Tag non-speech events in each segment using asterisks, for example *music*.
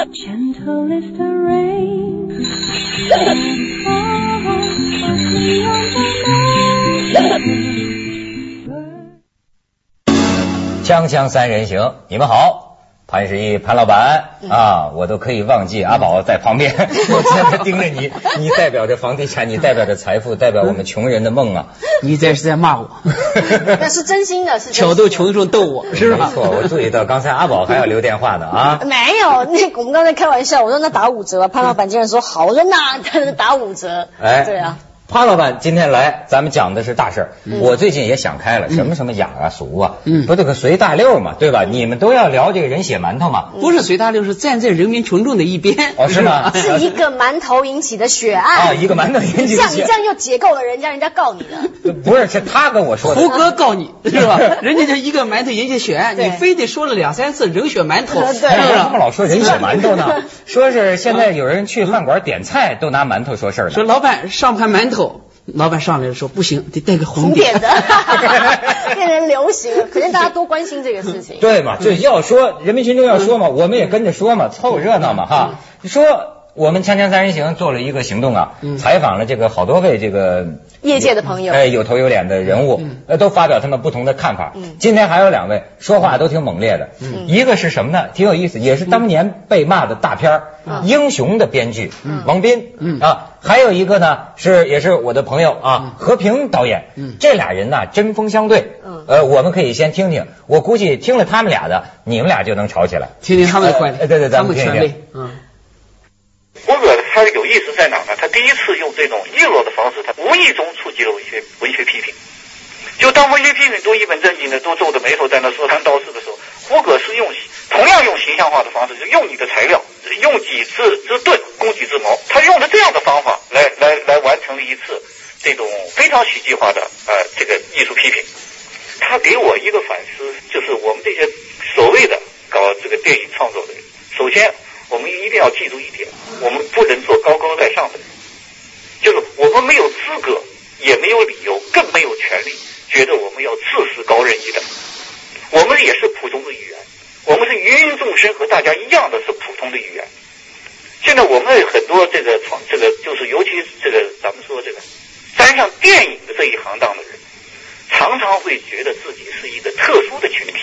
*laughs* 锵锵三人行，你们好，潘石屹、潘老板啊，我都可以忘记阿宝在旁边，*laughs* 我天天盯着你，你代表着房地产，你代表着财富，代表我们穷人的梦啊！你这是在骂我，*laughs* 那是真心的，是真心挑逗群众逗我是吧？没错，我注意到刚才阿宝还要留电话呢啊！*laughs* 没有，那我们刚才开玩笑，我说那打五折，潘老板竟然说好，我说那打五折，哎对啊，潘老板今天来，咱们讲的是大事儿。我最近也想开了，什么什么雅啊、俗啊，嗯不这个随大溜嘛，对吧？你们都要聊这个人血馒头嘛？不是随大溜，是站在人民群众的一边。哦是吗 *laughs* 是一个馒头引起的血案啊，一个馒头引起的血这样你这样又解构了人家，人家告你的。*laughs* 不是，是他跟我说的。胡歌告你 *laughs* 是吧？人家就一个馒头引起血案，你非得说了两三次人血馒头，对为什么？老说人血馒头呢？说是现在有人去饭馆点菜都拿馒头说事儿呢。说老板上盘馒头，老板上来了说不行，得带个红红点点的，*laughs* 变成流行了，*laughs* 可见大家多关心这个事情。对嘛，就要说人民群众要说嘛，我们也跟着说嘛，凑热闹嘛哈。说我们锵锵三人行做了一个行动啊，采访了这个好多位这个业界的朋友。哎，有头有脸的人物，呃，都发表他们不同的看法。今天还有两位说话都挺猛烈的，一个是什么呢？挺有意思，也是当年被骂的大片儿《英雄》的编剧王斌。啊，还有一个呢是也是我的朋友啊，和平导演。这俩人呢针锋相对。呃，我们可以先听听，我估计听了他们俩的，你们俩就能吵起来。听听他们的观点，呃对对咱他们听一听。嗯。胡歌他有意思在哪呢？他第一次用这种议论的方式，他无意中触及了文学文学批评。就当文学批评都一本正经的都皱着眉头在那说三道四的时候，胡歌是用同样用形象化的方式，就用你的材料，用己之之盾攻己之矛，他用的这样的方法来来来完成了一次这种非常喜剧化的呃这个艺术批评。他给我一个反思，就是我们这些所谓的搞这个电影创作的人，首先我们一定要记住一点，我们不能做高高在上的人，就是我们没有资格，也没有理由，更没有权利，觉得我们要自视高人一等。我们也是普通的语言，我们是芸芸众生，和大家一样的是普通的语言。现在我们很多这个创这个就是尤其是这个咱们说这个沾上电影的这一行当的人，常常会觉得自己是一个特殊的群体。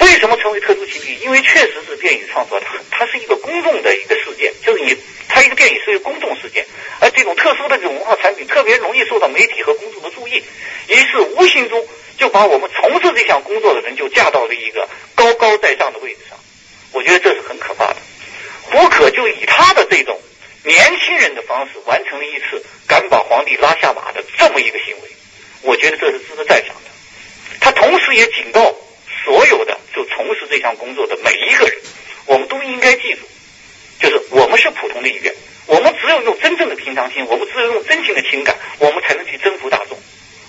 为什么因为确实是电影创作，它它是一个公众的一个事件，就是你它一个电影是一个公众事件，而这种特殊的这种文化产品特别容易受到媒体和公众的注意，于是无形中就把我们从事这项工作的人就架到了一个高高在上的位置上。我觉得这是很可怕的。胡可就以他的这种年轻人的方式，完成了一次敢把皇帝拉下马的这么一个行为，我觉得这是值得赞赏的。他同时也警告所有的就从事这项工作的每一个人，我们都应该记住，就是我们是普通的一员，我们只有用真正的平常心，我们只有用真情的情感，我们才能去征服大众，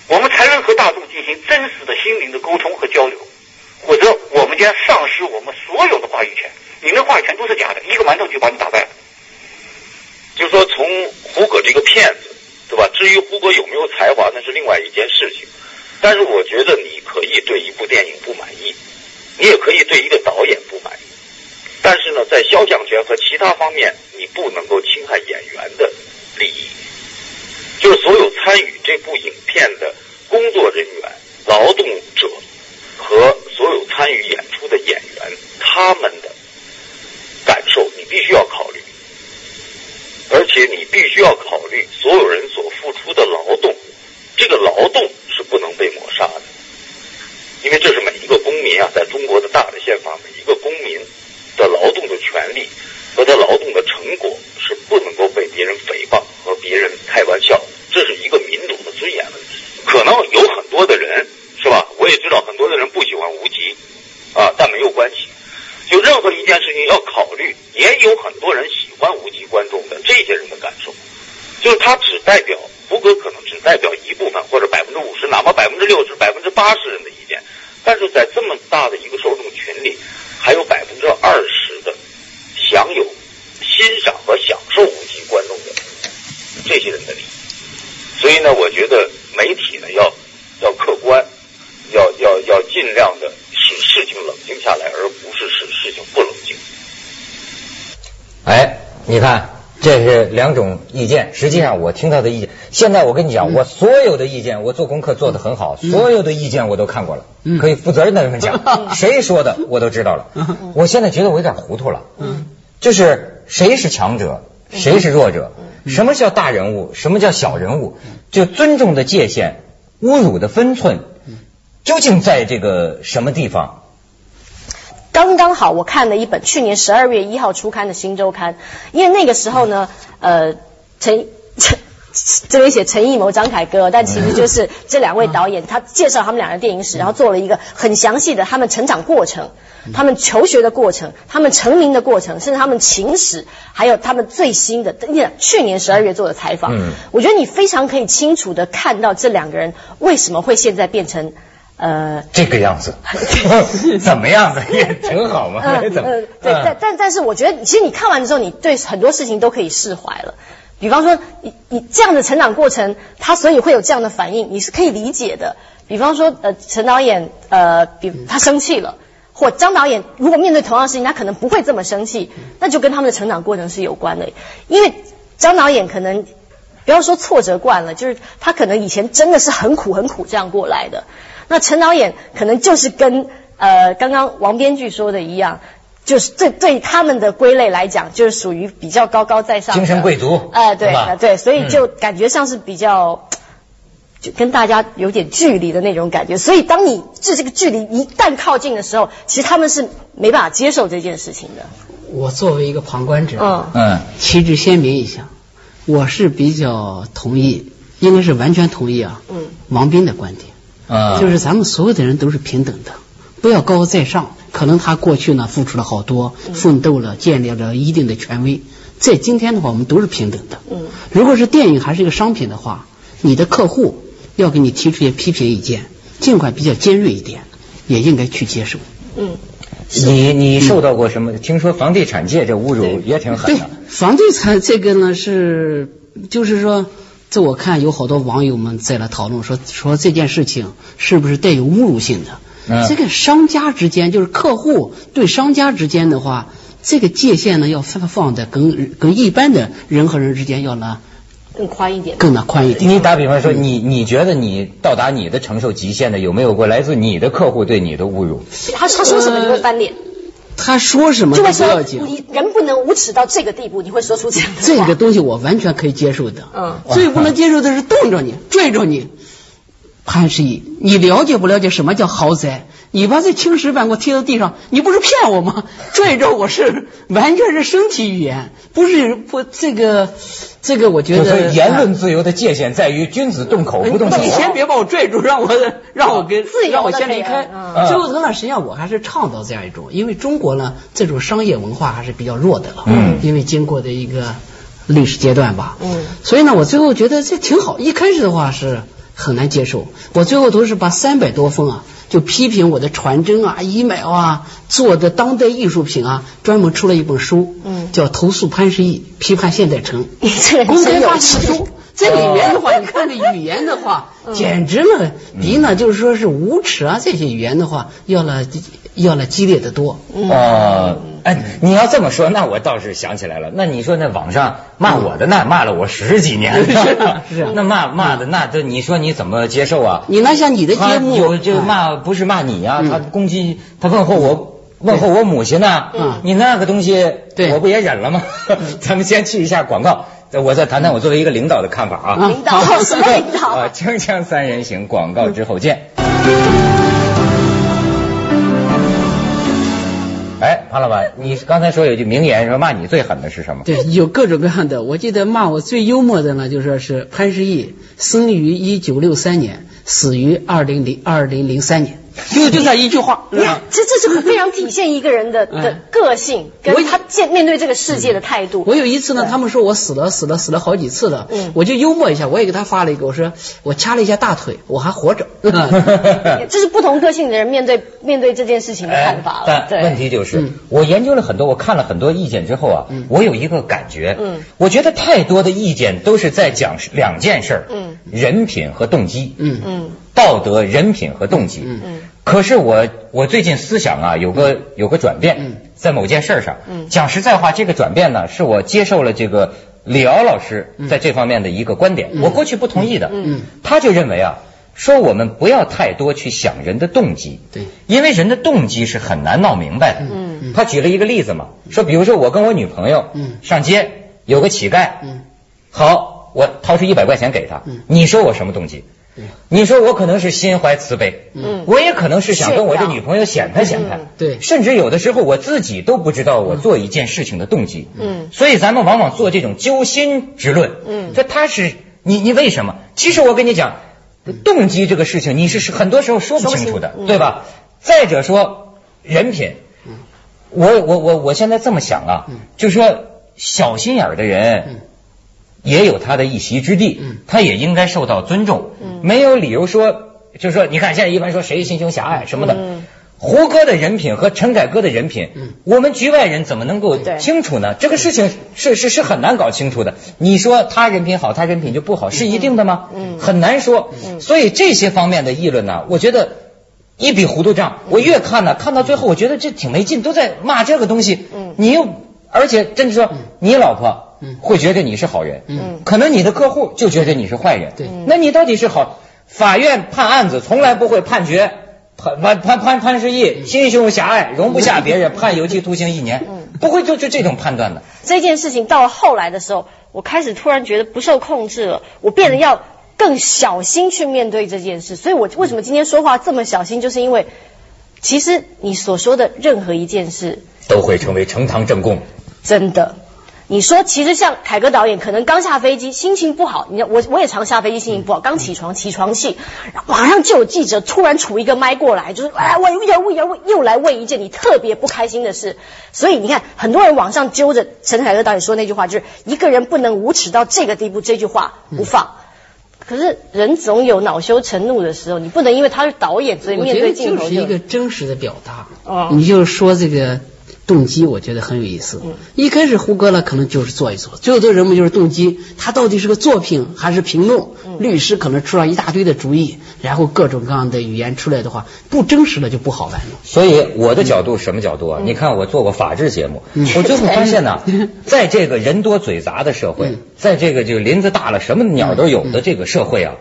我们才能和大众进行真实的心灵的沟通和交流，否则我们将丧失我们所有的话语权。你那话语权都是假的，一个馒头就把你打败了。就是说，从胡歌这个骗子，对吧？至于胡歌有没有才华，那是另外一件事情。但是我觉得你可以对一部电影不满意，你也可以对一个导演不满意。但是呢，在肖像权和其他方面，你不能够侵害演员的利益。就是所有参与这部影片的工作人员、劳动者和所有参与演出的演员，他们的感受，你必须要考虑。而且你必须要考虑所有人所付出的劳动，这个劳动是不能被抹杀的，因为这是每一一个公民啊，在中国的大的宪法，每一个公民的劳动的权利和他劳动的成果是不能够被别人诽谤和别人开玩笑，这是一个民主的尊严问题。可能有很多的人是吧？我也知道很多的人不喜欢无极啊，但没有关系。就任何一件事情要考虑，也有很多人喜欢无极观众的这些人的感受，就是他只代表胡歌，可能只代表一部分或者百分之五十，哪怕百分之六十、百分之八十人的，但是在这么大的一个受众群里，还有百分之二十的享有、欣赏和享受无极观众的这些人的利益，所以呢，我觉得媒体呢要要客观，要要要尽量的使事情冷静下来，而不是使事情不冷静。哎，你看，这是两种意见。实际上，我听到的意见，现在我跟你讲，我所有的意见，我做功课做得很好，所有的意见我都看过了，可以负责任的这么讲，谁说的我都知道了。我现在觉得我有点糊涂了，就是谁是强者，谁是弱者，什么叫大人物，什么叫小人物，就尊重的界限，侮辱的分寸，究竟在这个什么地方？刚刚好，我看了一本去年十二月一号出刊的《新周刊》，因为那个时候呢，呃，陈陈 *laughs* 这边写陈艺谋、张凯歌，但其实就是这两位导演，他介绍他们俩的电影史，然后做了一个很详细的他们成长过程、他们求学的过程、他们成名的过程，甚至他们情史，还有他们最新的去年十二月做的采访。嗯。我觉得你非常可以清楚的看到这两个人为什么会现在变成呃这个样子 *laughs* *laughs* 怎么样子也挺好嘛，嗯 *laughs* 怎么？呃对，但但但是我觉得，其实你看完之后，你对很多事情都可以释怀了。比方说，你你这样的成长过程，他所以会有这样的反应，你是可以理解的。比方说，呃，陈导演，呃，比他生气了，或张导演如果面对同样的事情，他可能不会这么生气，那就跟他们的成长过程是有关的。因为张导演可能不要说挫折惯了，就是他可能以前真的是很苦很苦这样过来的。那陈导演可能就是跟呃刚刚王编剧说的一样，就是对对他们的归类来讲，就是属于比较高高在上的精神贵族哎、对呃对，所以嗯就感觉像是比较。就跟大家有点距离的那种感觉，所以当你这这个距离一旦靠近的时候，其实他们是没办法接受这件事情的。我作为一个旁观者，嗯嗯旗帜鲜明一下，我是比较同意，应该是完全同意啊。嗯，王斌的观点，啊，就是咱们所有的人都是平等的，不要高高在上。可能他过去呢付出了好多，奋斗了，建立了一定的权威。在今天的话，我们都是平等的。嗯，如果是电影还是一个商品的话，你的客户要给你提出一些批评意见，尽管比较尖锐一点，也应该去接受。嗯，你你受到过什么？听说房地产界这侮辱也挺狠对的。，房地产这个呢是，就是说，这我看有好多网友们在来讨论说，说这件事情是不是带有侮辱性的？嗯这个商家之间，就是客户对商家之间的话，这个界限呢要放放在跟跟一般的人和人之间要呢更宽一点。更呢宽一点。你打比方说，你你觉得你到达你的承受极限的，有没有过来自你的客户对你的侮辱？他他说什么你会翻脸，他说什么不要紧。你人不能无耻到这个地步，你会说出这样的话。这个东西我完全可以接受的。嗯最不能接受的是冻着你、拽着你。潘石屹，你了解不了解什么叫豪宅？你把这青石板给我贴到地上，你不是骗我吗？*laughs* 拽着我是完全是身体语言，不是不这个这个，我觉就得是言论自由的界限在于君子动口不动手。你先别把我拽住，让我让我跟让我先离开。嗯最后头呢，实际上我还是倡导这样一种，因为中国呢这种商业文化还是比较弱的了。嗯因为经过的一个历史阶段吧。嗯所以呢，我最后觉得这挺好。一开始的话是很难接受，我最后都是把三百多封啊，就批评我的传真啊、email 啊做的当代艺术品啊，专门出了一本书，嗯。叫《投诉潘石屹，批判现代城》。公开发行书。这里面的话，你看这语言的话，*laughs* 简直了，比呢就是说是无耻啊这些语言的话，要了要了激烈的多。哦，哎，你要这么说，那我倒是想起来了。那你说那网上骂我的那骂了我十几年 *laughs* 是啊是啊 *laughs* 那骂骂的那这你说你怎么接受啊？你那像你的节目，有就哎骂不是骂你呀，嗯他攻击他问候我。问候我母亲呢？嗯你那个东西，对我不也忍了吗？*laughs* 咱们先去一下广告，我再谈谈我作为一个领导的看法啊。啊领导什么领导啊，锵锵三人行，广告之后见。哎，潘老板，你刚才说有句名言，说骂你最狠的是什么？对，有各种各样的。我记得骂我最幽默的呢，就说是潘石屹生于一九六三年，死于二零零二零零三年，*laughs* 就就在一句话。*laughs* 你看，这这是非常体现一个人的的嗯个性，跟我他见面对这个世界的态度。我有一次呢，他们说我死了，死了，死了好几次了。嗯。我就幽默一下，我也给他发了一个，我说我掐了一下大腿，我还活着。*laughs* 这是不同个性的人面对面对这件事情的看法。但问题，就是，嗯。我研究了很多，我看了很多意见之后啊，嗯。我有一个感觉，嗯。我觉得太多的意见都是在讲两件事儿，嗯。人品和动机，嗯。嗯道德、人品和动机，嗯。嗯。可是我我最近思想啊有个有个转变，在某件事上，讲实在话，这个转变呢是我接受了这个李敖老师在这方面的一个观点，我过去不同意的，他就认为啊。说我们不要太多去想人的动机，对，因为人的动机是很难闹明白的。嗯，他举了一个例子嘛，说比如说我跟我女朋友，嗯，上街有个乞丐，嗯，好，我掏出一百块钱给他，嗯，你说我什么动机？你说我可能是心怀慈悲，嗯，我也可能是想跟我这女朋友显摆显摆，对，甚至有的时候我自己都不知道我做一件事情的动机，嗯，所以咱们往往做这种揪心之论，嗯，说他是你你为什么？其实我跟你讲。动机这个事情，你是很多时候说不清楚的，对吧？再者说人品，我我我我现在这么想啊，就是说小心眼的人也有他的一席之地，他也应该受到尊重，没有理由说，就是说，你看现在一般说谁心胸狭隘什么的。胡歌的人品和陈凯歌的人品，我们局外人怎么能够清楚呢？这个事情是是是很难搞清楚的。你说他人品好，他人品就不好，是一定的吗？很难说。所以这些方面的议论呢，我觉得一笔糊涂账。我越看呢，看到最后，我觉得这挺没劲，都在骂这个东西。你又而且真的说，你老婆会觉得你是好人，嗯可能你的客户就觉得你是坏人。对那你到底是好？法院判案子从来不会判决。潘潘潘潘潘石屹心胸狭隘，容不下别人，*laughs* 判有期徒刑一年，嗯不会就就这种判断的。这件事情到了后来的时候，我开始突然觉得不受控制了，我变得要更小心去面对这件事。所以我为什么今天说话这么小心，就是因为其实你所说的任何一件事都会成为呈堂证供，真的。你说，其实像凯歌导演，可能刚下飞机，心情不好。你我我也常下飞机，心情不好，刚起床，起床气，马上就有记者突然杵一个麦过来，就是哎，我又问又又来问一件你特别不开心的事。所以你看，很多人网上揪着陈凯歌导演说那句话，就是一个人不能无耻到这个地步，这句话不放。可是人总有恼羞成怒的时候，你不能因为他是导演，所以面对镜头就是一个真实的表达。哦，你就说这个。动机我觉得很有意思。一开始胡歌呢，可能就是做一做，最后的人物就是动机，他到底是个作品还是评论？律师可能出了一大堆的主意，然后各种各样的语言出来的话，不真实了就不好玩了。所以我的角度什么角度啊？你看我做过法制节目，我就会发现呢，*laughs* 在这个人多嘴杂的社会，在这个就林子大了什么鸟都有的这个社会啊，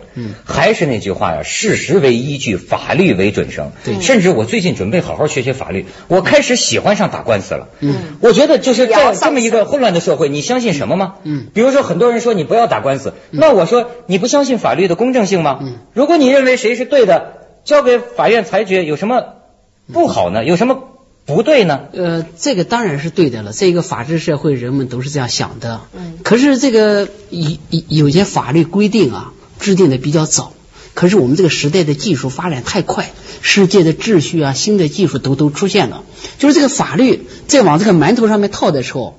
还是那句话呀，事实为依据，法律为准绳。甚至我最近准备好好学学法律，我开始喜欢上打官司。死了，嗯，我觉得就是在这么一个混乱的社会，你相信什么吗？嗯，比如说很多人说你不要打官司，那我说你不相信法律的公正性吗？嗯，如果你认为谁是对的，交给法院裁决有什么不好呢？有什么不对呢？呃，这个当然是对的了，这一个法治社会人们都是这样想的。嗯，可是这个有有些法律规定啊，制定的比较早。可是我们这个时代的技术发展太快，世界的秩序啊，新的技术都都出现了。就是这个法律在往这个馒头上面套的时候，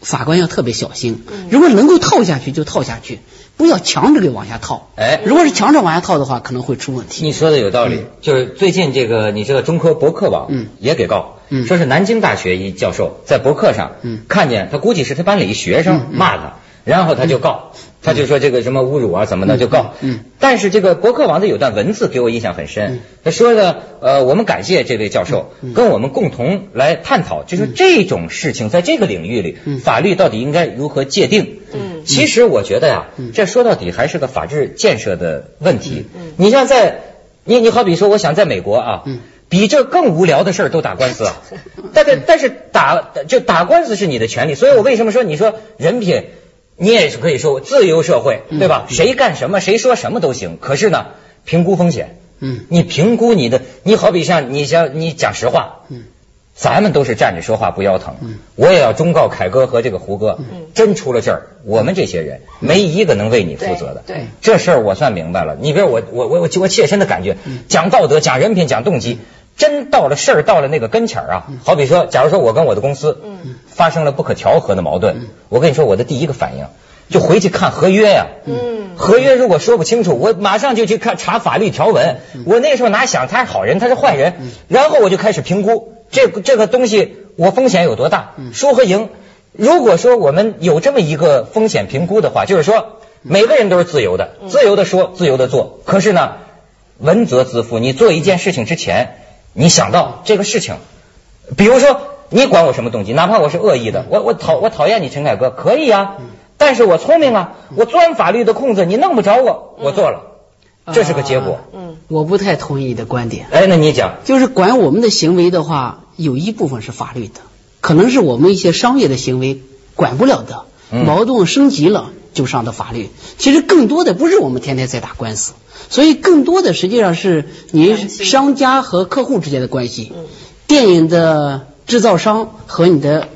法官要特别小心。如果能够套下去就套下去，不要强制给往下套。哎，如果是强制往下套的话，可能会出问题。你说的有道理，就是最近这个你这个中科博客网也给告，说是南京大学一教授在博客上看见他估计是他班里一学生骂他。然后他就告，他就说这个什么侮辱啊怎么的就告。嗯。但是这个博客网的有段文字给我印象很深，他说的呃，我们感谢这位教授跟我们共同来探讨，就是这种事情在这个领域里，法律到底应该如何界定。嗯。其实我觉得呀，这说到底还是个法治建设的问题。嗯。你像在你你好比说，我想在美国啊，比这更无聊的事儿都打官司啊。*laughs* 但是但是打就打官司是你的权利，所以我为什么说你说人品？你也是可以说自由社会，对吧？谁干什么，谁说什么都行。可是呢，评估风险，嗯，你评估你的，你好比像你像你讲实话，嗯，咱们都是站着说话不腰疼，嗯，我也要忠告凯哥和这个胡哥，嗯，真出了事儿，我们这些人没一个能为你负责的，对，这事儿我算明白了。你比如我我我我我切身的感觉，讲道德，讲人品，讲动机。真到了事儿到了那个跟前儿啊，好比说，假如说我跟我的公司发生了不可调和的矛盾，我跟你说，我的第一个反应就回去看合约呀。合约如果说不清楚，我马上就去看查法律条文。我那时候哪想他是好人，他是坏人？然后我就开始评估这这个东西我风险有多大，输和赢。如果说我们有这么一个风险评估的话，就是说每个人都是自由的，自由的说，自由的做。可是呢，文责自负，你做一件事情之前。你想到这个事情，比如说你管我什么动机，哪怕我是恶意的，我我讨我讨厌你陈凯歌，可以啊，但是我聪明啊，我钻法律的空子，你弄不着我，我做了，这是个结果。嗯，我不太同意你的观点。哎，那你讲，就是管我们的行为的话，有一部分是法律的，可能是我们一些商业的行为管不了的，嗯矛盾升级了就上的法律。其实更多的不是我们天天在打官司，所以更多的实际上是你商家和客户之间的关系，电影的制造商和你的。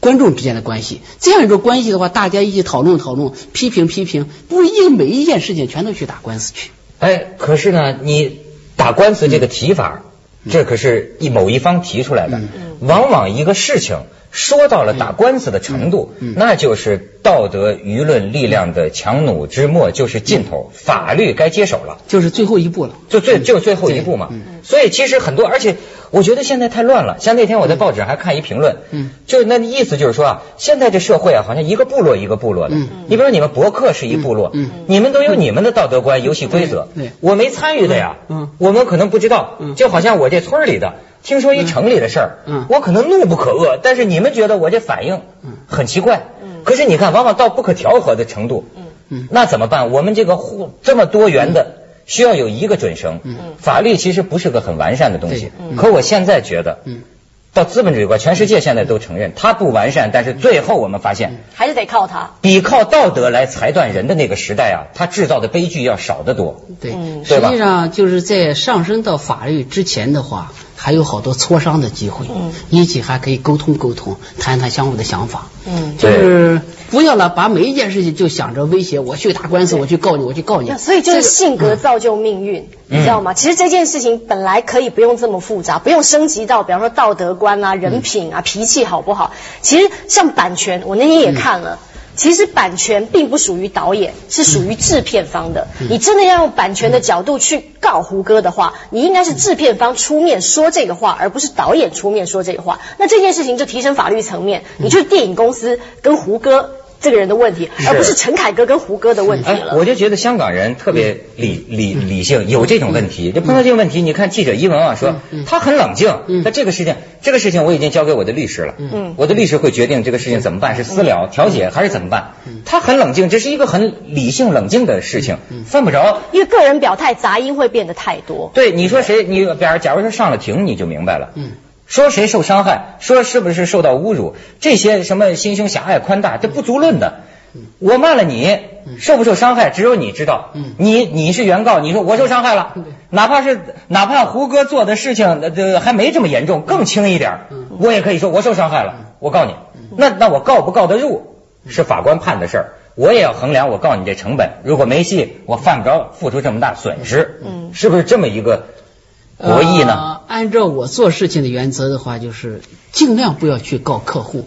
观众之间的关系，这样一种关系的话，大家一起讨论讨论，批评批评，不一定每一件事情全都去打官司去。哎，可是呢，你打官司这个提法，这可是一某一方提出来的，往往一个事情说到了打官司的程度，那就是道德舆论力量的强弩之末，就是尽头，法律该接手了。就是最后一步了。就最就最后一步嘛。所以其实很多，而且我觉得现在太乱了。像那天我在报纸还看一评论，嗯，就那意思就是说啊，现在这社会啊，好像一个部落一个部落的。嗯。你比如说你们博客是一部落，嗯。你们都有你们的道德观、游戏规则我没参与的呀，嗯。我们可能不知道。嗯。就好像我这村儿里的。听说一城里的事儿，嗯。我可能怒不可遏，但是你们觉得我这反应很奇怪，嗯。可是你看，往往到不可调和的程度，嗯。那怎么办？我们这个互这么多元的，需要有一个准绳。法律其实不是个很完善的东西，可我现在觉得，嗯。到资本主义国，全世界现在都承认它不完善，但是最后我们发现，还是得靠它。比靠道德来裁断人的那个时代啊，它制造的悲剧要少得多。对，嗯对实际上就是在上升到法律之前的话，还有好多磋商的机会，嗯一起还可以沟通沟通，谈谈相互的想法。嗯就是不要了，把每一件事情就想着威胁，我去打官司，我去告你，我去告你。所以就是性格造就命运，你知道吗？其实这件事情本来可以不用这么复杂，不用升级到比方说道德观啊、人品啊、脾气好不好？其实像版权，我那天也看了。其实版权并不属于导演，是属于制片方的。你真的要用版权的角度去告胡歌的话，你应该是制片方出面说这个话，而不是导演出面说这个话。那这件事情就提升法律层面，你就是电影公司跟胡歌这个人的问题，而不是陈凯歌跟胡歌的问题哎，了。我就觉得香港人特别理理理性，有这种问题。就碰到这个问题，你看记者一文啊，说他很冷静。那这个事情，这个事情我已经交给我的律师了。嗯我的律师会决定这个事情怎么办，是私了、调解还是怎么办？他很冷静，这是一个很理性、冷静的事情，犯不着。因为个人表态杂音会变得太多。对，你说谁？你比如假如说上了庭，你就明白了。嗯。说谁受伤害，说是不是受到侮辱，这些什么心胸狭隘、宽大，这不足论的。我骂了你，受不受伤害，只有你知道。嗯。你你是原告，你说我受伤害了，哪怕是哪怕胡歌做的事情，还没这么严重，更轻一点，我也可以说我受伤害了，我告你。那那我告不告得入，是法官判的事儿。我也要衡量我告你这成本，如果没戏，我犯不着付出这么大损失，嗯。是不是这么一个博弈呢？呃按照我做事情的原则的话，就是尽量不要去告客户，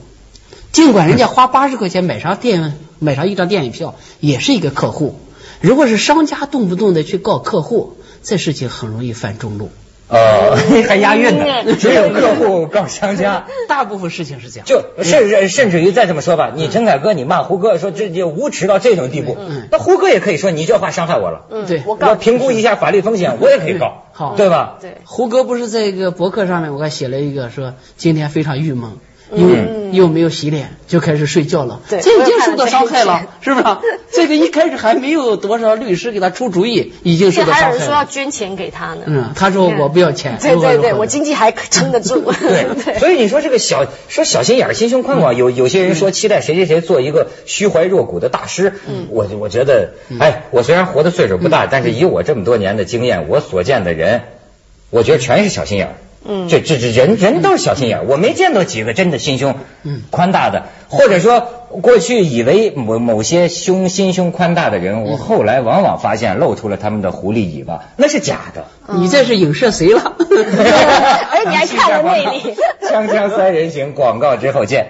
尽管人家花八十块钱买啥电买上一张电影票，也是一个客户。如果是商家动不动的去告客户，这事情很容易犯中路。呃，*laughs* 还押韵呢，嗯 *laughs* 只有客户告商家。*laughs* 大部分事情是这样。就甚至甚至于再这么说吧，你陈凯歌你骂胡歌说这就无耻到这种地步，那胡歌也可以说你这话伤害我了，嗯对我告我评估一下法律风险，我也可以告，好对吧？对，胡歌不是在一个博客上面，我还写了一个说今天非常郁闷，又、又没有洗脸就开始睡觉了，对这已经受到伤害了，是不是？*laughs* 这个一开始还没有多少律师给他出主意，已经受到伤害了还有人说要。捐钱给他呢。嗯，他说我不要钱，对对对，我经济还撑得住。*laughs* 对，所以你说这个小说小心眼儿、心胸宽广，有有些人说期待谁谁谁做一个虚怀若谷的大师，嗯我我觉得，哎，我虽然活的岁数不大，但是以我这么多年的经验，我所见的人，我觉得全是小心眼儿。嗯这这这人人都是小心眼儿，我没见到几个真的心胸宽大的，或者说过去以为某某些胸心胸宽大的人，我后来往往发现露出了他们的狐狸尾巴，那是假的。你这是影射谁了？*laughs* 哎，你还看了内里。*laughs* 锵锵三人行，广告之后见。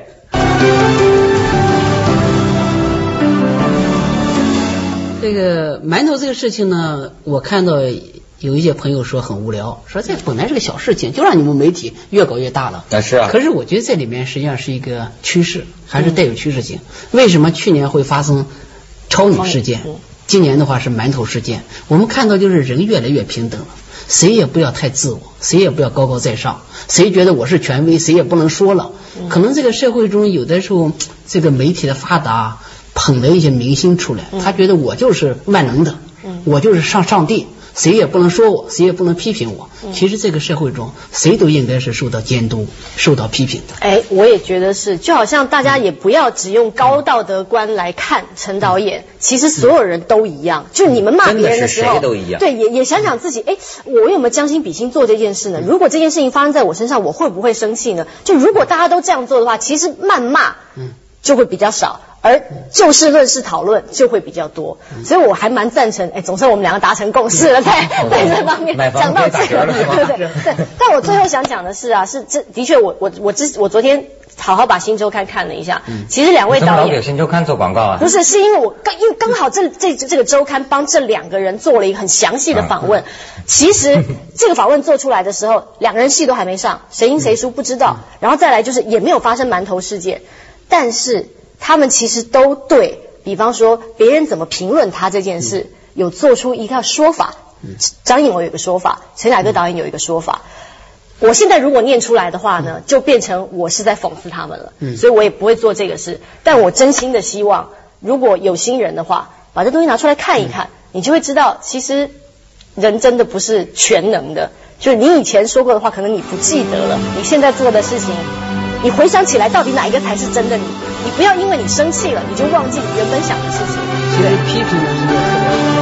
这个馒头这个事情呢，我看到有一些朋友说很无聊，说这本来是个小事情，就让你们媒体越搞越大了。但是啊可是我觉得这里面实际上是一个趋势，还是带有趋势性。为什么去年会发生超女事件？今年的话是馒头事件，我们看到就是人越来越平等了，谁也不要太自我，谁也不要高高在上，谁觉得我是权威，谁也不能说了。可能这个社会中有的时候，这个媒体的发达，捧了一些明星出来，他觉得我就是万能的，我就是上上帝。谁也不能说我，谁也不能批评我。其实这个社会中，谁都应该是受到监督、受到批评的。哎，我也觉得是，就好像大家也不要只用高道德观来看陈导演，其实所有人都一样。就你们骂别人的时候，真的是谁都一样对，也也想想自己，哎，我有没有将心比心做这件事呢？如果这件事情发生在我身上，我会不会生气呢？就如果大家都这样做的话，其实谩骂，就会比较少。而就事论事讨论就会比较多，所以我还蛮赞成，哎，总算我们两个达成共识了，*laughs* 在在这方面讲到这里，可以打折了是吧对不对？对。但我最后想讲的是啊，是这的确，我我我之我昨天好好把《新周刊》看了一下，其实两位导演老给《新周刊》做广告啊？不是，是因为我刚因为刚好这这这个周刊帮这两个人做了一个很详细的访问。其实这个访问做出来的时候，两个人戏都还没上，谁赢谁输不知道。然后再来就是也没有发生馒头事件，但是他们其实都对比方说别人怎么评论他这件事，有做出一个说法。张艺谋有一个说法，陈凯歌导演有一个说法。我现在如果念出来的话呢，就变成我是在讽刺他们了，所以我也不会做这个事。但我真心的希望，如果有心人的话，把这东西拿出来看一看，你就会知道，其实人真的不是全能的。就是你以前说过的话，可能你不记得了，你现在做的事情，你回想起来，到底哪一个才是真的你？你不要因为你生气了，你就忘记你原本想的事情。其实批评呢是一个特别好的